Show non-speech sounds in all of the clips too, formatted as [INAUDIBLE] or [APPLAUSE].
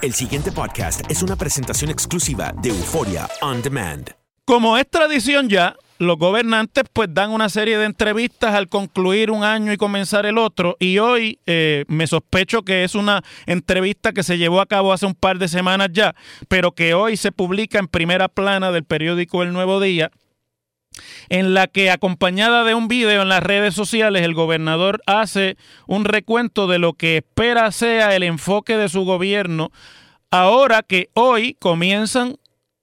El siguiente podcast es una presentación exclusiva de Euforia On Demand. Como es tradición ya, los gobernantes pues dan una serie de entrevistas al concluir un año y comenzar el otro. Y hoy eh, me sospecho que es una entrevista que se llevó a cabo hace un par de semanas ya, pero que hoy se publica en primera plana del periódico El Nuevo Día en la que acompañada de un video en las redes sociales el gobernador hace un recuento de lo que espera sea el enfoque de su gobierno ahora que hoy comienzan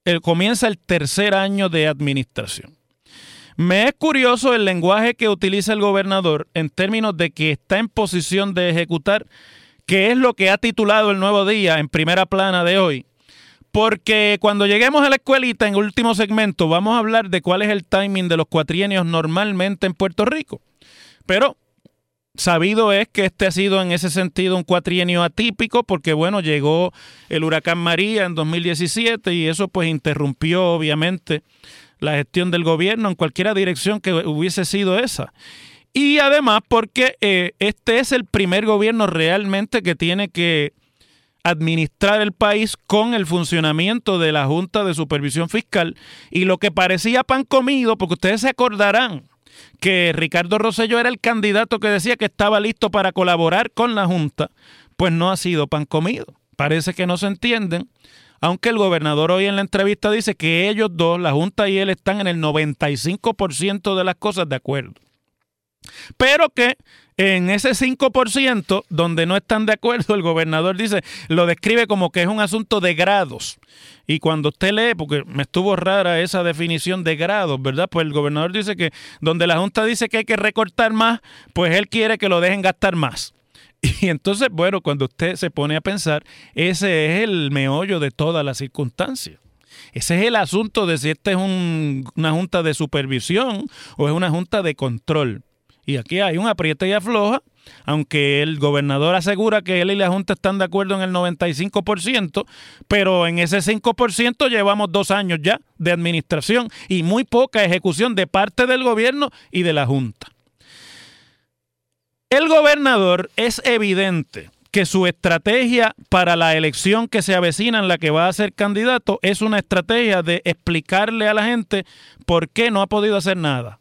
el, comienza el tercer año de administración. Me es curioso el lenguaje que utiliza el gobernador en términos de que está en posición de ejecutar, que es lo que ha titulado el nuevo día en primera plana de hoy, porque cuando lleguemos a la escuelita en último segmento vamos a hablar de cuál es el timing de los cuatrienios normalmente en Puerto Rico. Pero sabido es que este ha sido en ese sentido un cuatrienio atípico porque bueno, llegó el huracán María en 2017 y eso pues interrumpió obviamente la gestión del gobierno en cualquiera dirección que hubiese sido esa. Y además porque eh, este es el primer gobierno realmente que tiene que administrar el país con el funcionamiento de la Junta de Supervisión Fiscal y lo que parecía pan comido, porque ustedes se acordarán que Ricardo Rosello era el candidato que decía que estaba listo para colaborar con la Junta, pues no ha sido pan comido. Parece que no se entienden, aunque el gobernador hoy en la entrevista dice que ellos dos, la Junta y él, están en el 95% de las cosas de acuerdo. Pero que en ese 5% donde no están de acuerdo, el gobernador dice, lo describe como que es un asunto de grados. Y cuando usted lee, porque me estuvo rara esa definición de grados, ¿verdad? Pues el gobernador dice que donde la Junta dice que hay que recortar más, pues él quiere que lo dejen gastar más. [LAUGHS] Y entonces, bueno, cuando usted se pone a pensar, ese es el meollo de toda la circunstancia. Ese es el asunto de si esta es un, una junta de supervisión o es una junta de control. Y aquí hay un aprieta y afloja, aunque el gobernador asegura que él y la Junta están de acuerdo en el 95%, pero en ese 5% llevamos dos años ya de administración y muy poca ejecución de parte del gobierno y de la Junta. El gobernador es evidente que su estrategia para la elección que se avecina en la que va a ser candidato es una estrategia de explicarle a la gente por qué no ha podido hacer nada.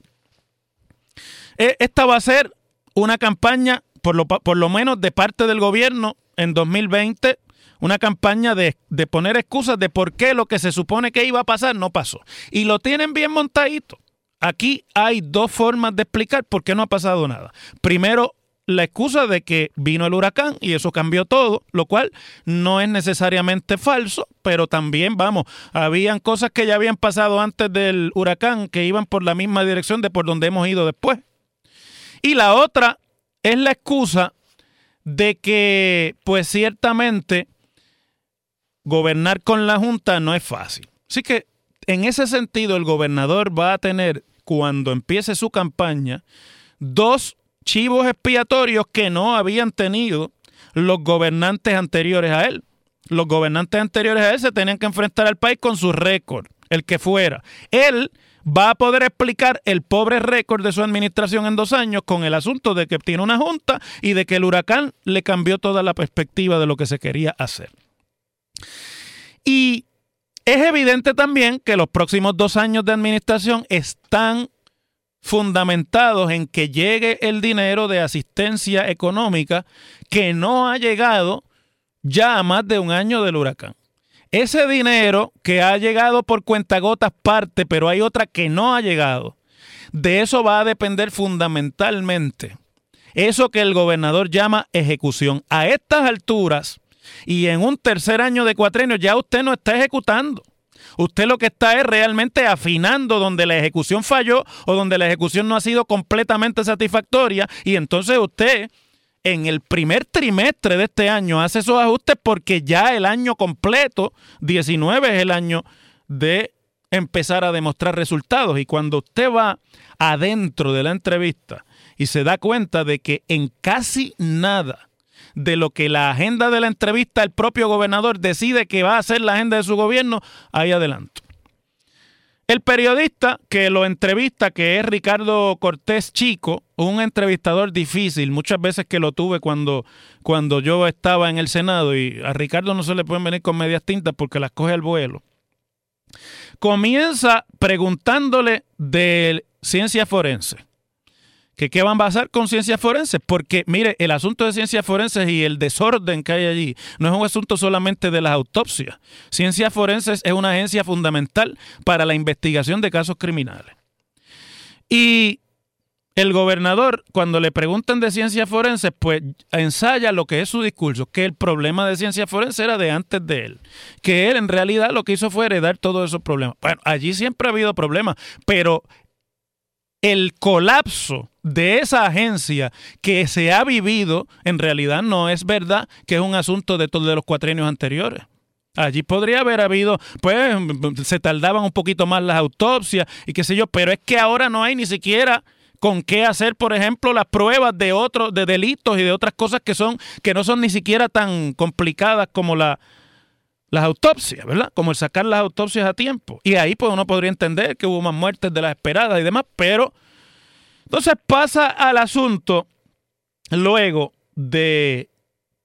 E, Esta va a ser una campaña, por lo, por lo menos de parte del gobierno en 2020, una campaña de, de, poner excusas de por qué lo que se supone que iba a pasar no pasó. Y lo tienen bien montadito. Aquí hay dos formas de explicar por qué no ha pasado nada. Primero, la excusa de que vino el huracán y eso cambió todo, lo cual no es necesariamente falso, pero también, vamos, habían cosas que ya habían pasado antes del huracán que iban por la misma dirección de por donde hemos ido después. Y la otra es la excusa de que, pues ciertamente, gobernar con la Junta no es fácil. Así que, en ese sentido, el gobernador va a tener, cuando empiece su campaña, dos chivos expiatorios que no habían tenido los gobernantes anteriores a él. Los gobernantes anteriores a él se tenían que enfrentar al país con su récord, el que fuera. Él va a poder explicar el pobre récord de su administración en dos años con el asunto de que tiene una junta y de que el huracán le cambió toda la perspectiva de lo que se quería hacer. Y es evidente también que los próximos dos años de administración están fundamentados en que llegue el dinero de asistencia económica que no ha llegado ya a más de un año del huracán. Ese dinero que ha llegado por cuentagotas parte, pero hay otra que no ha llegado, de eso va a depender fundamentalmente eso que el gobernador llama ejecución. A estas alturas y en un tercer año de cuatrenio ya usted no está ejecutando. Usted lo que está es realmente afinando donde la ejecución falló o donde la ejecución no ha sido completamente satisfactoria y entonces usted en el primer trimestre de este año hace esos ajustes porque ya el año completo, 19 es el año de empezar a demostrar resultados y cuando usted va adentro de la entrevista y se da cuenta de que en casi nada de lo que la agenda de la entrevista el propio gobernador decide que va a ser la agenda de su gobierno, ahí adelanto. El periodista que lo entrevista, que es Ricardo Cortés Chico, un entrevistador difícil, muchas veces que lo tuve cuando, cuando yo estaba en el Senado y a Ricardo no se le pueden venir con medias tintas porque las coge al vuelo. Comienza preguntándole de ciencia forense que qué van a pasar con ciencias forenses, porque mire, el asunto de ciencias forenses y el desorden que hay allí no es un asunto solamente de las autopsias. Ciencias forenses es una agencia fundamental para la investigación de casos criminales. Y el gobernador, cuando le preguntan de ciencias forenses, pues ensaya lo que es su discurso, que el problema de ciencias forenses era de antes de él, que él en realidad lo que hizo fue heredar todos esos problemas. Bueno, allí siempre ha habido problemas, pero el colapso de esa agencia que se ha vivido, en realidad no es verdad que es un asunto de todos los cuatrenios anteriores. Allí podría haber habido, pues se tardaban un poquito más las autopsias y qué sé yo, pero es que ahora no hay ni siquiera con qué hacer, por ejemplo, las pruebas de otros, de delitos y de otras cosas que son, que no son ni siquiera tan complicadas como la, las autopsias, ¿verdad? Como el sacar las autopsias a tiempo. Y ahí pues uno podría entender que hubo más muertes de las esperadas y demás, pero entonces pasa al asunto luego de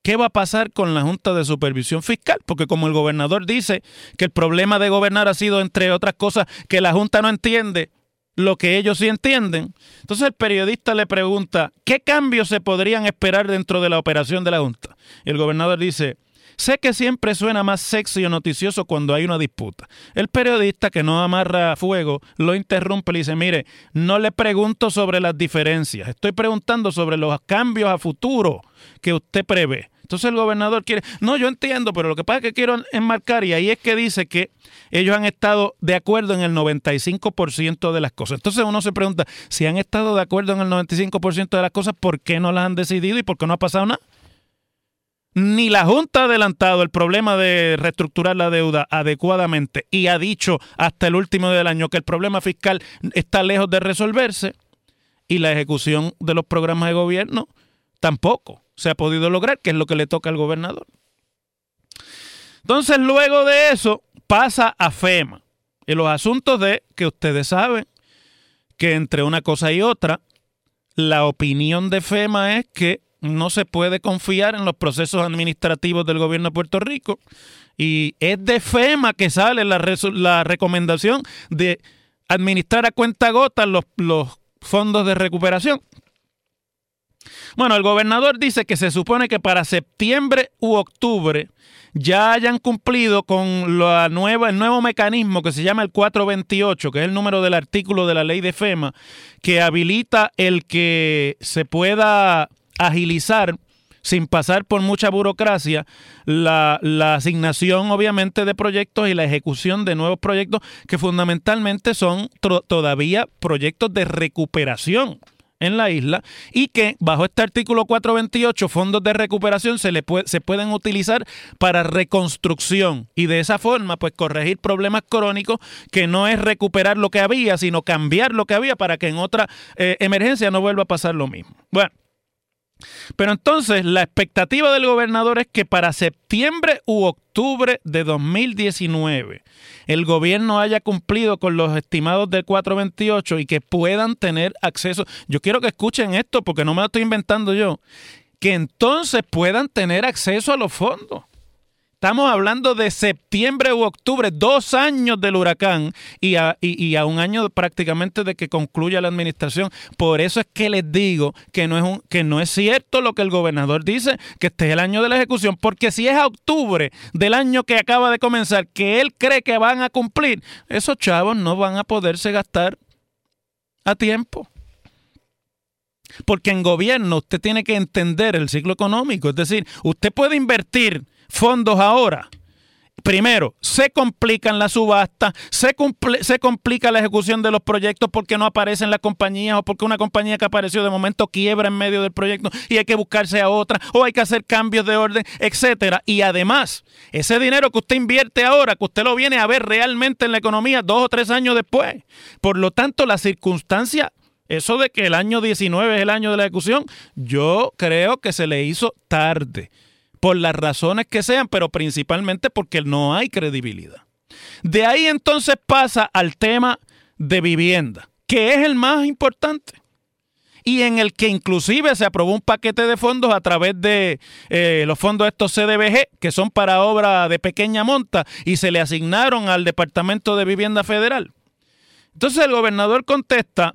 qué va a pasar con la Junta de Supervisión Fiscal, porque como el gobernador dice que el problema de gobernar ha sido, entre otras cosas, que la Junta no entiende lo que ellos sí entienden. Entonces el periodista le pregunta, ¿qué cambios se podrían esperar dentro de la operación de la Junta? Y el gobernador dice, Sé que siempre suena más sexy o noticioso cuando hay una disputa. El periodista que no amarra fuego lo interrumpe y le dice, mire, no le pregunto sobre las diferencias, estoy preguntando sobre los cambios a futuro que usted prevé. Entonces el gobernador quiere, no, yo entiendo, pero lo que pasa es que quiero enmarcar y ahí es que dice que ellos han estado de acuerdo en el 95% de las cosas. Entonces uno se pregunta, si han estado de acuerdo en el 95% de las cosas, ¿por qué no las han decidido y por qué no ha pasado nada? Ni la Junta ha adelantado el problema de reestructurar la deuda adecuadamente y ha dicho hasta el último del año que el problema fiscal está lejos de resolverse y la ejecución de los programas de gobierno tampoco se ha podido lograr, que es lo que le toca al gobernador. Entonces, luego de eso, pasa a FEMA. Y los asuntos de que ustedes saben que entre una cosa y otra, la opinión de FEMA es que no se puede confiar en los procesos administrativos del gobierno de Puerto Rico. Y es de FEMA que sale la, la recomendación de administrar a cuenta gota los, los fondos de recuperación. Bueno, el gobernador dice que se supone que para septiembre u octubre ya hayan cumplido con la nueva, el nuevo mecanismo que se llama el 428, que es el número del artículo de la ley de FEMA, que habilita el que se pueda agilizar sin pasar por mucha burocracia, la, la, asignación obviamente de proyectos y la ejecución de nuevos proyectos que fundamentalmente son todavía proyectos de recuperación en la isla y que bajo este artículo 428 fondos de recuperación se, le se pueden utilizar para reconstrucción y de esa forma pues corregir problemas crónicos que no es recuperar lo que había sino cambiar lo que había para que en otra eh, emergencia no vuelva a pasar lo mismo. Bueno, pero entonces la expectativa del gobernador es que para septiembre u octubre de 2019 el gobierno haya cumplido con los estimados del 428 y que puedan tener acceso. Yo quiero que escuchen esto porque no me lo estoy inventando yo. Que entonces puedan tener acceso a los fondos. Estamos hablando de septiembre u octubre, dos años del huracán y a, un año prácticamente de que concluya la administración. Por eso es que les digo que no, es que no es cierto lo que el gobernador dice, que este es el año de la ejecución, porque si es a octubre del año que acaba de comenzar, que él cree que van a cumplir, esos chavos no van a poderse gastar a tiempo. Porque en gobierno usted tiene que entender el ciclo económico, es decir, usted puede invertir fondos ahora. Primero, se complican las subastas, se, se, complica la ejecución de los proyectos porque no aparecen las compañías o porque una compañía que apareció de momento quiebra en medio del proyecto y hay que buscarse a otra o hay que hacer cambios de orden, etcétera. Y además, ese dinero que usted invierte ahora, que usted lo viene a ver realmente en la economía dos o tres años después. Por lo tanto, la circunstancia eso de que el año 19 es el año de la ejecución, yo creo que se le hizo tarde por las razones que sean, pero principalmente porque no hay credibilidad. De ahí entonces pasa al tema de vivienda, que es el más importante y en el que inclusive se aprobó un paquete de fondos a través de eh, los fondos estos CDBG, que son para obra de pequeña monta, y se le asignaron al Departamento de Vivienda Federal. Entonces el gobernador contesta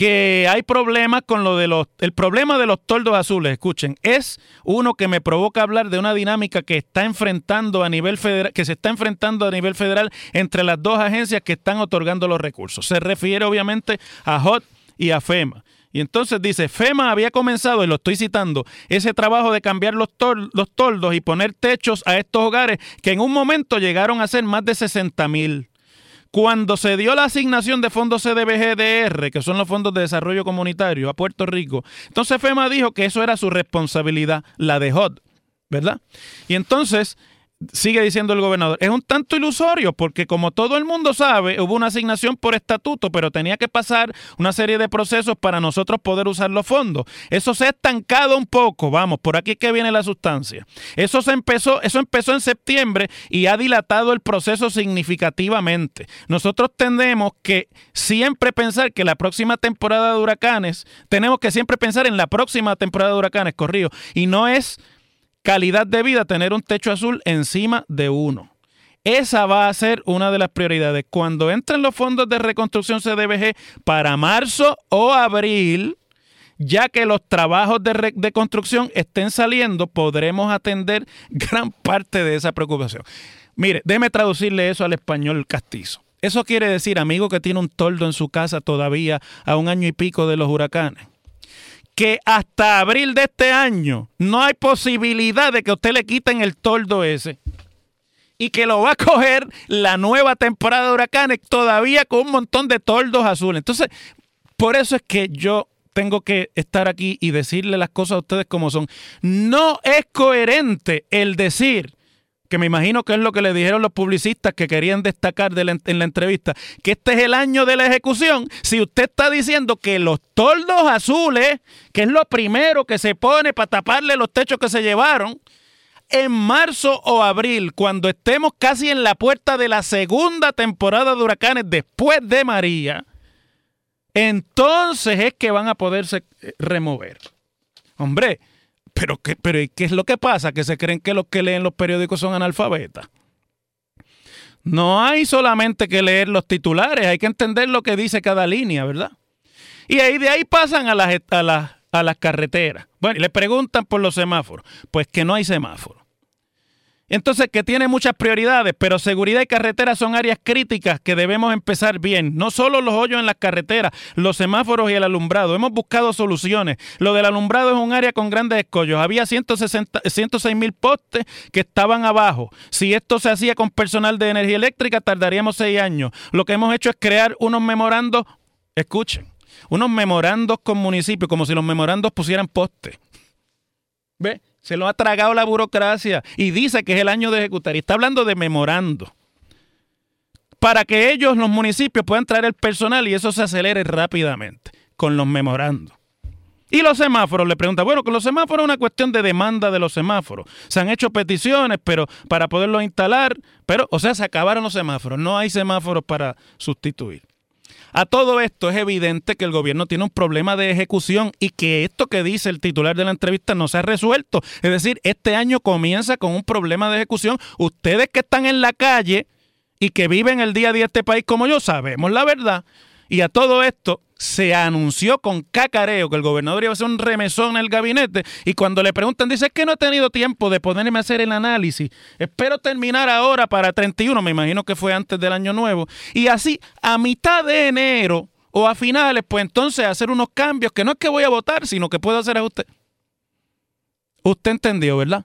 que hay problemas con lo de los... El problema de los toldos azules, escuchen, es uno que me provoca hablar de una dinámica que está enfrentando a nivel federal, que se está enfrentando a nivel federal entre las dos agencias que están otorgando los recursos. Se refiere obviamente a HOT y a FEMA. Y entonces dice, FEMA había comenzado, y lo estoy citando, ese trabajo de cambiar los, los toldos y poner techos a estos hogares que en un momento llegaron a ser más de 60 mil. Cuando se dio la asignación de fondos CDBGDR, que son los fondos de desarrollo comunitario, a Puerto Rico, entonces FEMA dijo que eso era su responsabilidad, la de HOT, ¿verdad? Y entonces sigue diciendo el gobernador, es un tanto ilusorio porque como todo el mundo sabe, hubo una asignación por estatuto, pero tenía que pasar una serie de procesos para nosotros poder usar los fondos. Eso se ha estancado un poco, vamos, por aquí que viene la sustancia. Eso se empezó, eso empezó en septiembre y ha dilatado el proceso significativamente. Nosotros tenemos que siempre pensar que la próxima temporada de huracanes, tenemos que siempre pensar en la próxima temporada de huracanes, corrido, y no es calidad de vida tener un techo azul encima de uno. Esa va a ser una de las prioridades. Cuando entren los fondos de reconstrucción CDBG para marzo o abril, ya que los trabajos de, de, construcción estén saliendo, podremos atender [LAUGHS] gran parte de esa preocupación. Mire, déjeme traducirle eso al español castizo. Eso quiere decir, amigo que tiene un toldo en su casa todavía a un año y pico de los huracanes que hasta abril de este año no hay posibilidad de que usted le quiten el toldo ese. Y que lo va a [LAUGHS] coger la nueva temporada de huracanes todavía con un montón de toldos azules. Entonces, por eso es que yo tengo que estar aquí y decirle las cosas a ustedes como son. No es coherente el decir que me imagino que es lo que le dijeron los publicistas que querían destacar en la entrevista, que este es el año de la ejecución, si usted está diciendo que los toldos azules, que es lo primero que se pone para taparle los techos que se llevaron, en marzo o abril, cuando estemos casi en la puerta de la segunda temporada de huracanes después de María, entonces es que van a poderse eh, remover. Hombre, pero ¿qué, pero ¿qué es lo que pasa? Que se creen que los que leen los periódicos son analfabetas. No hay solamente que leer los titulares, hay que entender lo que dice cada línea, ¿verdad? Y ahí de ahí pasan a las, a las, a las carreteras. Bueno, y le preguntan por los semáforos. Pues que no hay semáforos. Entonces, que tiene muchas prioridades, pero seguridad y carretera son áreas críticas que debemos empezar bien. No solo los hoyos en las carreteras, los semáforos y el alumbrado. Hemos buscado soluciones. Lo del alumbrado es un área con grandes escollos. Había 160, 106 mil postes que estaban abajo. Si esto se hacía con personal de energía eléctrica, tardaríamos seis años. Lo que hemos hecho es crear unos memorandos, escuchen, unos memorandos con municipios, como si los memorandos pusieran postes. ¿Ve? Se lo ha tragado la burocracia y dice que es el año de ejecutar. Y está hablando de memorando. Para que ellos, los municipios, puedan traer el personal y eso se acelere rápidamente con los memorandos. Y los semáforos, le pregunta, bueno, que los semáforos es una cuestión de demanda de los semáforos. Se han hecho peticiones, pero para poderlos instalar, pero, o sea, se acabaron los semáforos. No hay semáforos para sustituir. A todo esto es evidente que el gobierno tiene un problema de ejecución y que esto que dice el titular de la entrevista no se ha resuelto. Es decir, este año comienza con un problema de ejecución. Ustedes que están en la calle y que viven el día a día de este país como yo, sabemos la verdad. Y a todo esto se anunció con cacareo que el gobernador iba a hacer un remesón en el gabinete y cuando le preguntan dice que no he tenido tiempo de ponerme a hacer el análisis. Espero terminar ahora para 31, me imagino que fue antes del año nuevo. Y así a mitad de enero o a finales, pues entonces hacer unos cambios que no es que voy a votar, sino que puedo hacer a usted. Usted entendió, ¿verdad?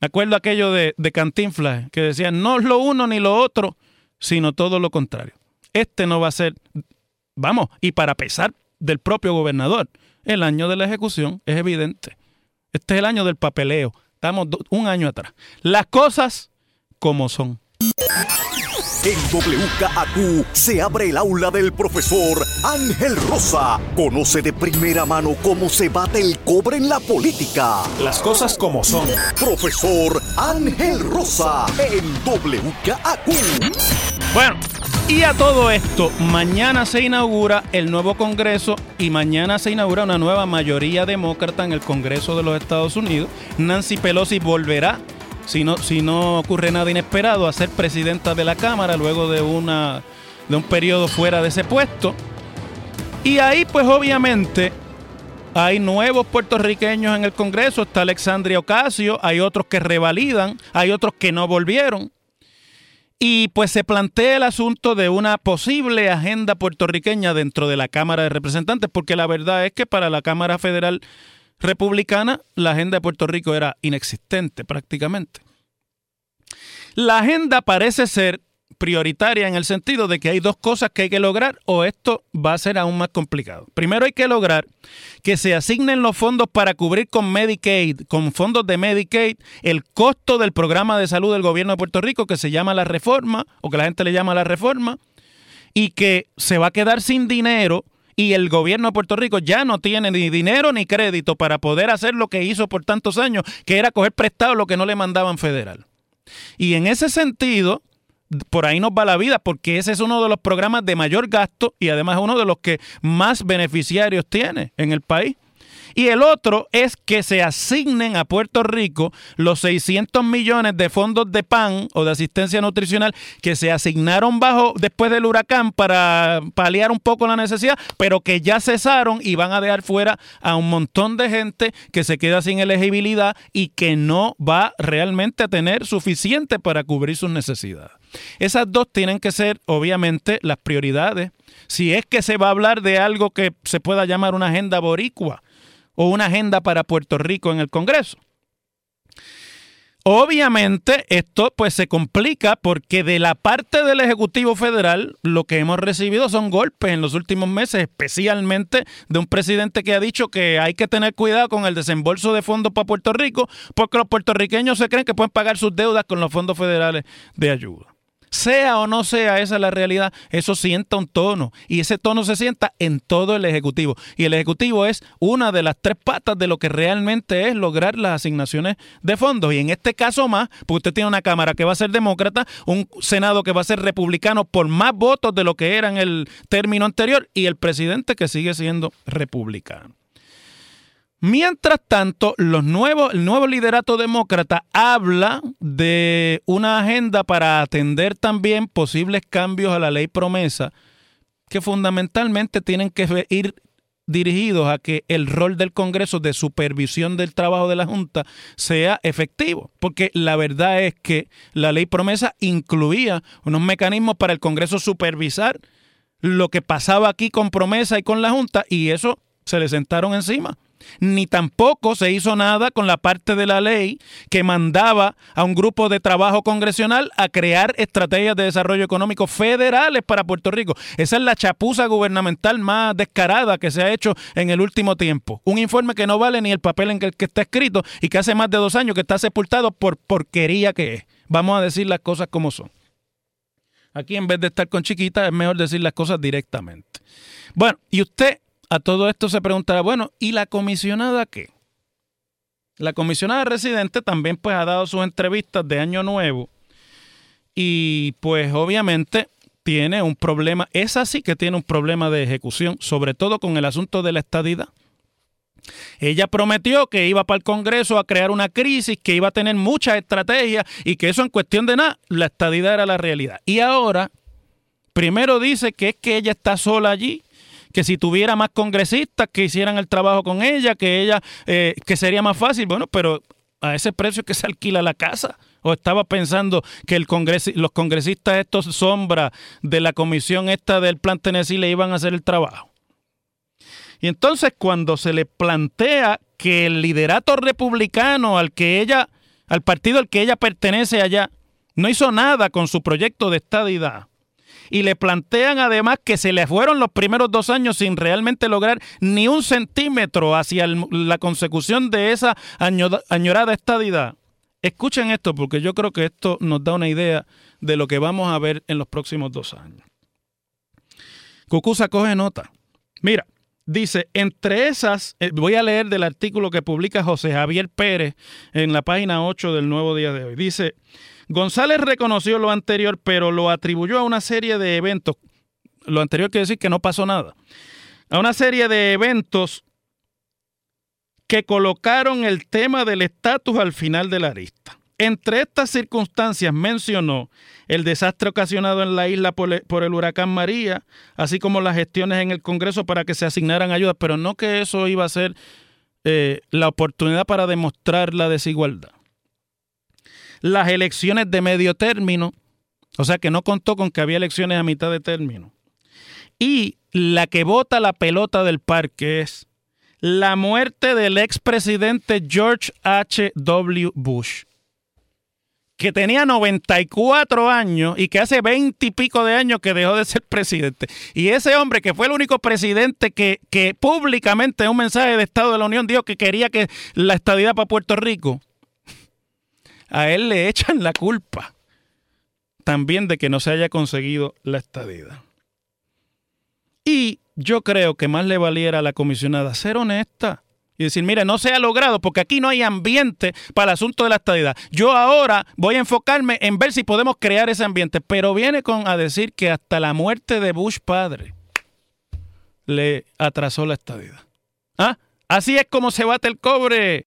Me acuerdo aquello de, de Cantinflas que decía no es lo uno ni lo otro, sino todo lo contrario este no va a ser, vamos, y para pesar del propio gobernador, el año de la ejecución es evidente. Este es el año del papeleo. Estamos un año atrás. Las cosas como son. En WKAQ se abre el aula del profesor Ángel Rosa. Conoce de primera mano cómo se bate el cobre en la política. Las cosas como son. Profesor Ángel Rosa en WKAQ. Bueno, y a todo esto, mañana se inaugura el nuevo Congreso y mañana se inaugura una nueva mayoría demócrata en el Congreso de los Estados Unidos. Nancy Pelosi volverá, si no, si no ocurre nada inesperado, a ser presidenta de la Cámara luego de, una, de un periodo fuera de ese puesto. Y ahí pues obviamente hay nuevos puertorriqueños en el Congreso, está Alexandria Ocasio, hay otros que revalidan, hay otros que no volvieron. Y pues se plantea el asunto de una posible agenda puertorriqueña dentro de la Cámara de Representantes, porque la verdad es que para la Cámara Federal Republicana la agenda de Puerto Rico era inexistente prácticamente. La agenda parece ser prioritaria en el sentido de que hay dos cosas que hay que lograr o esto va a ser aún más complicado. Primero hay que lograr que se asignen los fondos para cubrir con Medicaid, con fondos de Medicaid, el costo del programa de salud del gobierno de Puerto Rico que se llama la reforma o que la gente le llama la reforma y que se va a quedar sin dinero y el gobierno de Puerto Rico ya no tiene ni dinero ni crédito para poder hacer lo que hizo por tantos años, que era coger prestado lo que no le mandaban federal. Y en ese sentido, por ahí nos va la vida, porque ese es uno de los programas de mayor gasto y además uno de los que más beneficiarios tiene en el país. Y el otro es que se asignen a Puerto Rico los 600 millones de fondos de PAN o de asistencia nutricional que se asignaron bajo después del huracán para paliar un poco la necesidad, pero que ya cesaron y van a dejar fuera a un montón de gente que se queda sin elegibilidad y que no va realmente a tener suficiente para cubrir sus necesidades. Esas dos tienen que ser, obviamente, las prioridades. Si es que se va a hablar de algo que se pueda llamar una agenda boricua o una agenda para Puerto Rico en el Congreso. Obviamente esto pues se complica porque de la parte del Ejecutivo Federal lo que hemos recibido son golpes en los últimos meses, especialmente de un presidente que ha dicho que hay que tener cuidado con el desembolso de fondos para Puerto Rico porque los puertorriqueños se creen que pueden pagar sus deudas con los fondos federales de ayuda. Sea o no sea esa la realidad, eso sienta un tono y ese tono se sienta en todo el Ejecutivo. Y el Ejecutivo es una de las tres patas de lo que realmente es lograr las asignaciones de fondos. Y en este caso más, porque usted tiene una Cámara que va a ser demócrata, un Senado que va a ser republicano por más votos de lo que era en el término anterior y el presidente que sigue siendo republicano. Mientras tanto, los nuevos, el nuevo liderato demócrata habla de una agenda para atender también posibles cambios a la ley promesa que fundamentalmente tienen que ir dirigidos a que el rol del Congreso de supervisión del trabajo de la Junta sea efectivo, porque la verdad es que la ley promesa incluía unos mecanismos para el Congreso supervisar lo que pasaba aquí con promesa y con la Junta y eso se le sentaron encima ni tampoco se hizo nada con la parte de la ley que mandaba a un grupo de trabajo congresional a crear estrategias de desarrollo económico federales para Puerto Rico. Esa es la chapuza gubernamental más descarada que se ha hecho en el último tiempo. Un informe que no vale ni el papel en el que está escrito y que hace más de dos años que está sepultado por porquería que es. Vamos a decir las cosas como son. Aquí en vez de estar con chiquitas es mejor decir las cosas directamente. Bueno, y usted a todo esto se preguntará, bueno, ¿y la comisionada qué? La comisionada residente también pues ha dado sus entrevistas de año nuevo y pues obviamente tiene un problema, es así que tiene un problema de ejecución, sobre todo con el asunto de la estadidad. Ella prometió que iba para el Congreso a crear una crisis, que iba a tener muchas estrategias y que eso en cuestión de nada, la estadidad era la realidad. Y ahora, primero dice que es que ella está sola allí, que si tuviera más congresistas que hicieran el trabajo con ella, que ella, eh, que sería más fácil. Bueno, pero a ese precio que se alquila la casa. ¿O estaba pensando que el los congresistas estos sombra de la comisión esta del plan Tennessee le iban a hacer el trabajo? Y entonces cuando se le plantea que el liderato republicano al que ella, al partido al que ella pertenece allá, no hizo nada con su proyecto de estadidad, y le plantean además que se le fueron los primeros dos años sin realmente lograr ni un centímetro hacia la consecución de esa añorada estadidad. Escuchen esto porque yo creo que esto nos da una idea de lo que vamos a ver en los próximos dos años. Cucusa coge nota. Mira, dice, entre esas, eh, voy a leer del artículo que publica José Javier Pérez en la página 8 del Nuevo Día de hoy. Dice, González reconoció lo anterior, pero lo atribuyó a una serie de eventos. Lo anterior quiere decir que no pasó nada. A una serie de eventos que colocaron el tema del estatus al final de la lista. Entre estas circunstancias mencionó el desastre ocasionado en la isla por el, huracán María, así como las gestiones en el Congreso para que se asignaran ayudas, pero no que eso iba a ser eh, la oportunidad para demostrar la desigualdad las elecciones de medio término, o sea que no contó con que había elecciones a mitad de término. Y la que vota la pelota del parque es la muerte del expresidente George H. W. Bush, que tenía 94 años y que hace 20 y pico de años que dejó de ser [LAUGHS] presidente. Y ese hombre que fue el único presidente que, que públicamente en un mensaje de Estado de la Unión dijo que quería que la estadidad para Puerto Rico, a él le echan la culpa también de que no se haya conseguido la estadía. Y yo creo que más le valiera a la comisionada ser honesta y decir, mire, no se ha logrado porque aquí no hay ambiente para el asunto de la estadidad. Yo ahora voy a enfocarme en ver si podemos crear ese ambiente, pero viene con a decir que hasta la muerte de Bush padre le atrasó la estadidad. ¿Ah? Así es como se bate el cobre.